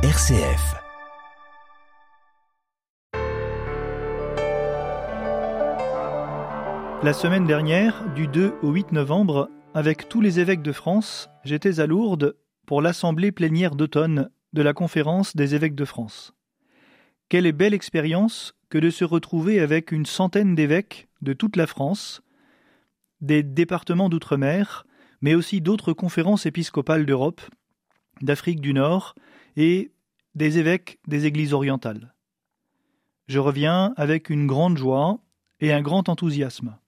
RCF. La semaine dernière, du 2 au 8 novembre, avec tous les évêques de France, j'étais à Lourdes pour l'assemblée plénière d'automne de la conférence des évêques de France. Quelle belle expérience que de se retrouver avec une centaine d'évêques de toute la France, des départements d'outre-mer, mais aussi d'autres conférences épiscopales d'Europe, d'Afrique du Nord et des évêques des églises orientales. Je reviens avec une grande joie et un grand enthousiasme.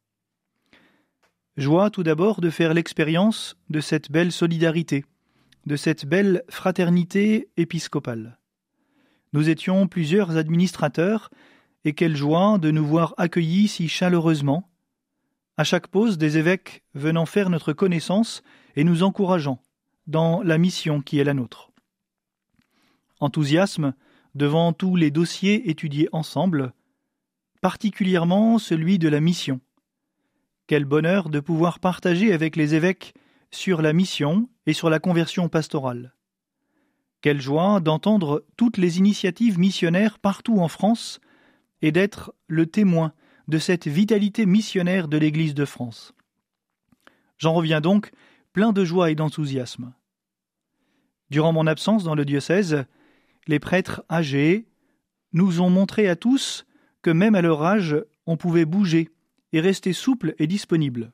Joie tout d'abord de faire l'expérience de cette belle solidarité, de cette belle fraternité épiscopale. Nous étions plusieurs administrateurs, et quelle joie de nous voir accueillis si chaleureusement, à chaque pause des évêques venant faire notre connaissance et nous encourageant dans la mission qui est la nôtre. Enthousiasme devant tous les dossiers étudiés ensemble, particulièrement celui de la mission. Quel bonheur de pouvoir partager avec les évêques sur la mission et sur la conversion pastorale. Quelle joie d'entendre toutes les initiatives missionnaires partout en France et d'être le témoin de cette vitalité missionnaire de l'Église de France. J'en reviens donc plein de joie et d'enthousiasme. Durant mon absence dans le diocèse, les prêtres âgés nous ont montré à tous que même à leur âge, on pouvait bouger et rester souple et disponible.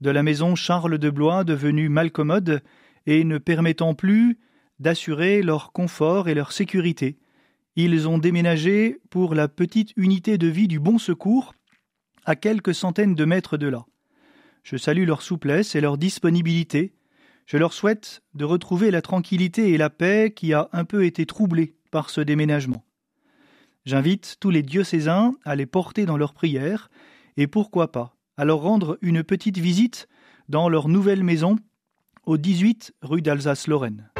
De la maison Charles de Blois devenue malcommode et ne permettant plus d'assurer leur confort et leur sécurité, ils ont déménagé pour la petite unité de vie du Bon Secours, à quelques centaines de mètres de là. Je salue leur souplesse et leur disponibilité. Je leur souhaite de retrouver la tranquillité et la paix qui a un peu été troublée par ce déménagement. J'invite tous les diocésains à les porter dans leurs prières et pourquoi pas à leur rendre une petite visite dans leur nouvelle maison au 18 rue d'Alsace-Lorraine.